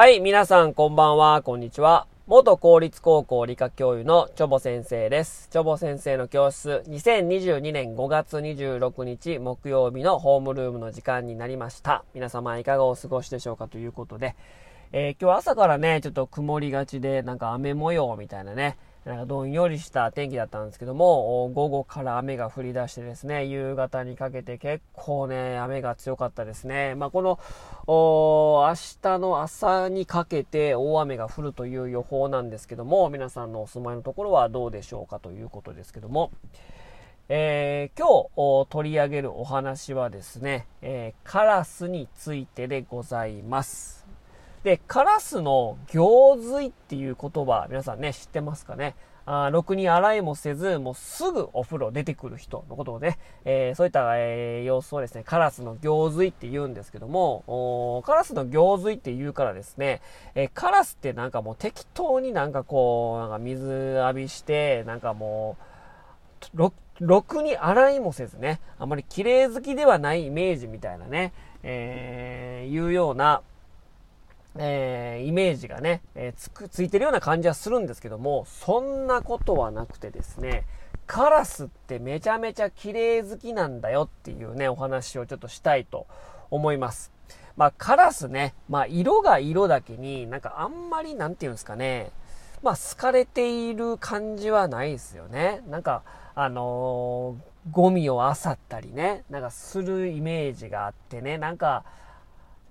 はい、皆さんこんばんは、こんにちは。元公立高校理科教諭のチョボ先生です。チョボ先生の教室、2022年5月26日木曜日のホームルームの時間になりました。皆様いかがお過ごしでしょうかということで、えー今日朝からね、ちょっと曇りがちで、なんか雨模様みたいなね、どんよりした天気だったんですけども、午後から雨が降り出してですね、夕方にかけて結構ね、雨が強かったですね。まあ、この、明日の朝にかけて大雨が降るという予報なんですけども、皆さんのお住まいのところはどうでしょうかということですけども、えー今日取り上げるお話はですね、えーカラスについてでございます。で、カラスの行水っていう言葉、皆さんね、知ってますかね？あーろくに洗いもせず、もうすぐお風呂出てくる人のことをね、えーそういった、えー様子をですね、カラスの行水って言うんですけども、カラスの行水って言うからですね、えーカラスってなんかもう適当になんかこう、なんか水浴びして、なんかもう、ろろくに洗いもせずね、あまり綺麗好きではないイメージみたいなね、えーいうような、えーイメージがね、えーつく、ついてるような感じはするんですけども、そんなことはなくてですね、カラスってめちゃめちゃ綺麗好きなんだよっていうね、お話をちょっとしたいと思います。まあ、カラスね、まあ、色が色だけに、なんかあんまり、なんていうんですかね、まあ、好かれている感じはないですよね。なんか、あのーゴミを漁ったりね、なんかするイメージがあってね、なんか、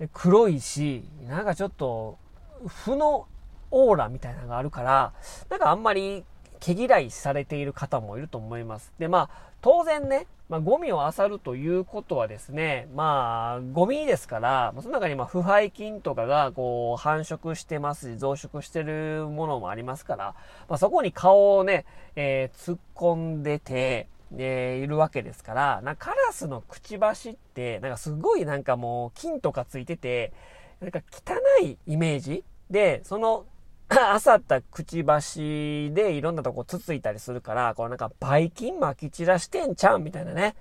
黒いし、なんかちょっと、負のオーラみたいなのがあるから、なんかあんまり毛嫌いされている方もいると思います。で、まあ、当然ね、まあ、ゴミを漁るということはですね、まあ、ゴミですから、その中にま腐敗菌とかがこう繁殖してますし、増殖してるものもありますから、まあ、そこに顔をね、えー突っ込んでて、えいるわけですから、なかカラスのくちばしって、なんかすごいなんかもう菌とかついてて、なんか汚いイメージ？で、その、あさったくちばしでいろんなとこつついたりするから、こうなんかばい菌撒き散らしてんちゃうんみたいなね。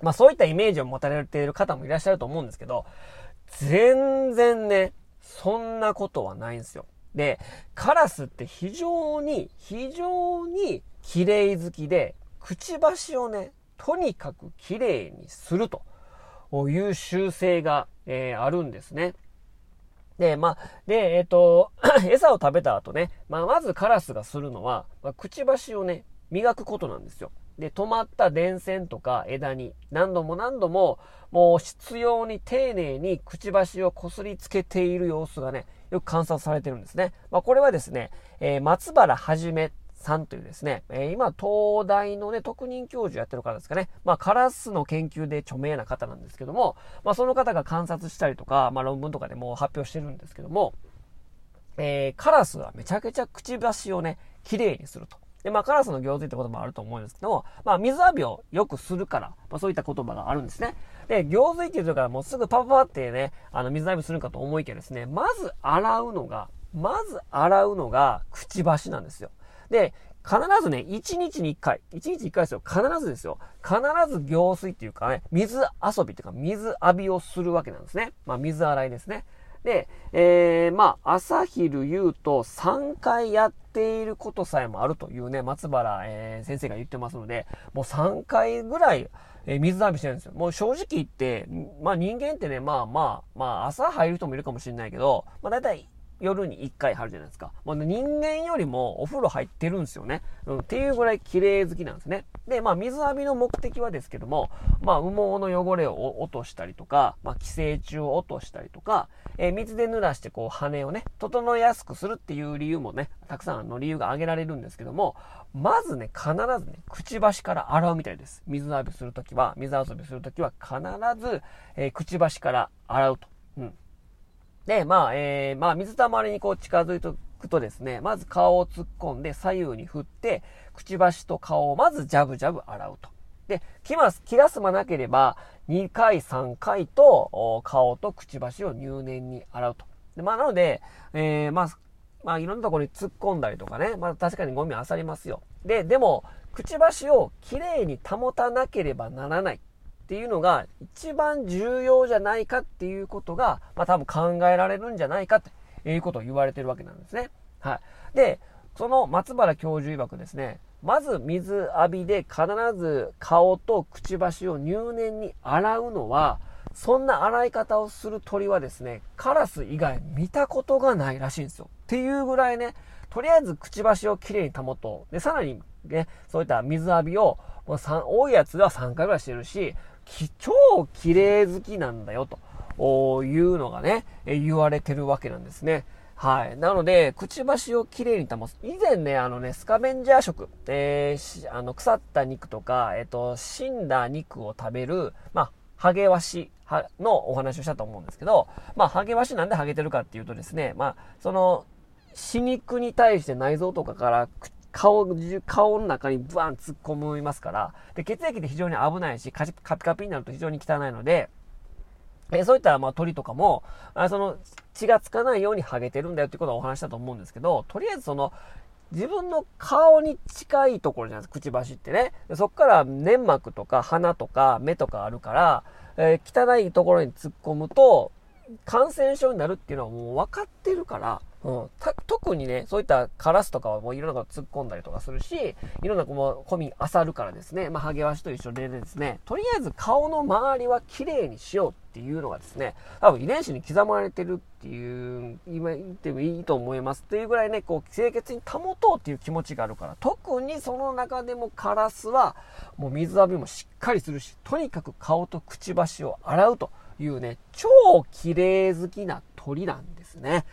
まあそういったイメージを持たれている方もいらっしゃると思うんですけど、全然ね、そんなことはないんですよ。で、カラスって非常に、非常に綺麗好きで、くちばしをね、とにかく綺麗にするという習性が、えーあるんですね。で、まあ、で、えっ、と、餌を食べた後ね、まあ、まずカラスがするのは、まあ、くちばしをね、磨くことなんですよ。で、止まった電線とか枝に何度も何度も、もう必要に丁寧にくちばしをこすりつけている様子がね、よく観察されてるんですね。まあ、これはですね、えー松原はじめさんというですね、えー今、東大のね、特任教授やってる方ですかね。まあ、カラスの研究で著名な方なんですけども、まあ、その方が観察したりとか、まあ、論文とかでも発表してるんですけども、えーカラスはめちゃくちゃくちばしをね、綺麗にすると。で、まあ、カラスの行水ってこともあると思うんですけども、まあ、水浴びをよくするから、まあ、そういった言葉があるんですね。で、行水っていうとからもうすぐパパパってね、あの、水浴びするかと思いきやですね、まず洗うのが、まず洗うのが、くちばしなんですよ。で、必ずね、1日に1回、1日1回ですよ。必ずですよ。必ず行水っていうかね、水遊びっていうか、水浴びをするわけなんですね。まあ、水洗いですね。で、えー、まあ、朝昼夕と3回やっていることさえもあるというね、松原、えー先生が言ってますので、もう3回ぐらい、えー水浴びしてるんですよ。もう正直言って、まあ人間ってね、まあまあ、まあ朝入る人もいるかもしれないけど、まあ大体夜に1回入るじゃないですか。もう人間よりもお風呂入ってるんですよね。うん、っていうぐらい綺麗好きなんですね。で、まあ水浴びの目的はですけども、まあ羽毛の汚れを落としたりとか、まあ寄生虫を落としたりとか、えー水で濡らしてこう羽をね、整えやすくするっていう理由もね、たくさんの理由が挙げられるんですけども、まずね、必ずね、くちばしから洗うみたいです。水浴びするときは、水遊びするときは必ず、えーくちばしから洗うと。うん。で、まあ、えー、まあ、水たまりにこう近づいていくとですね、まず顔を突っ込んで左右に振って、くちばしと顔をまずジャブジャブ洗うと。で、気ます気が済まなければ、2回、3回と、顔とくちばしを入念に洗うと。で、まあ、なので、えー、まあ、まあ、いろんなところに突っ込んだりとかね、まあ、確かにゴミは漁りますよ。で、でも、くちばしをきれいに保たなければならない。ていうのが一番重要じゃないかっていうことが、まあ多分考えられるんじゃないかっていうことを言われてるわけなんですね。はい。で、その松原教授曰くですね、まず水浴びで必ず顔とくちばしを入念に洗うのは、そんな洗い方をする鳥はですね、カラス以外見たことがないらしいんですよ。っていうぐらいね、とりあえずくちばしをきれいに保とう。で、さらにね、そういった水浴びを、もう多いやつでは3回ぐらいしてるし、超綺麗好きなんだよ、というのがね、言われてるわけなんですね。はい。なので、くちばしをきれいに保つ。以前ね、あのね、スカベンジャー食、えー、あの、腐った肉とか、えっ、ー、と、死んだ肉を食べる、まあ、ハゲワシのお話をしたと思うんですけど、まあ、ハゲワシなんでハゲてるかっていうとですね、まあ、その、死肉に対して内臓とかから顔、顔の中にブワン突っ込みますから、で、血液で非常に危ないし、カピカピになると非常に汚いので、えそういったまあ鳥とかも、あその血がつかないようにハゲてるんだよってことはお話したと思うんですけど、とりあえずその、自分の顔に近いところじゃないですか、くちばしってね。そこから粘膜とか鼻とか目とかあるから、えー、汚いところに突っ込むと、感染症になるっていうのはもう分かってるから、うん、特にね、そういったカラスとかはもういろんなこと突っ込んだりとかするし、いろんなこのコミ漁るからですね、まあ、ハゲワシと一緒でですね、とりあえず顔の周りは綺麗にしようっていうのがですね、多分遺伝子に刻まれてるっていう、今言ってもいいと思いますっていうぐらいね、こう清潔に保とうっていう気持ちがあるから、特にその中でもカラスは、もう水浴びもしっかりするし、とにかく顔とくちばしを洗うというね、超綺麗好きな鳥なんですね。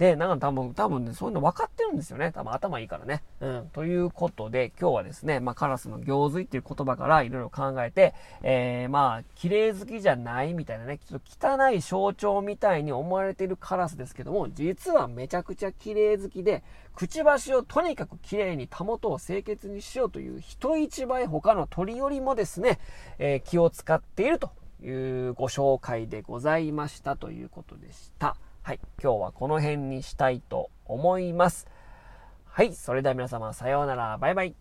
で、なんか多分、多分ね、そういうの分かってるんですよね。多分頭いいからね。うん。ということで、今日はですね、まあ、カラスの行水っていう言葉からいろいろ考えて、えー、まあ、綺麗好きじゃないみたいなね、ちょっと汚い象徴みたいに思われているカラスですけども、実はめちゃくちゃ綺麗好きで、くちばしをとにかく綺麗に保とう、清潔にしようという人一倍他の鳥よりもですね、えー、気を使っているというご紹介でございましたということでした。はい、今日はこの辺にしたいと思います。はい、それでは皆様さようなら、バイバイ。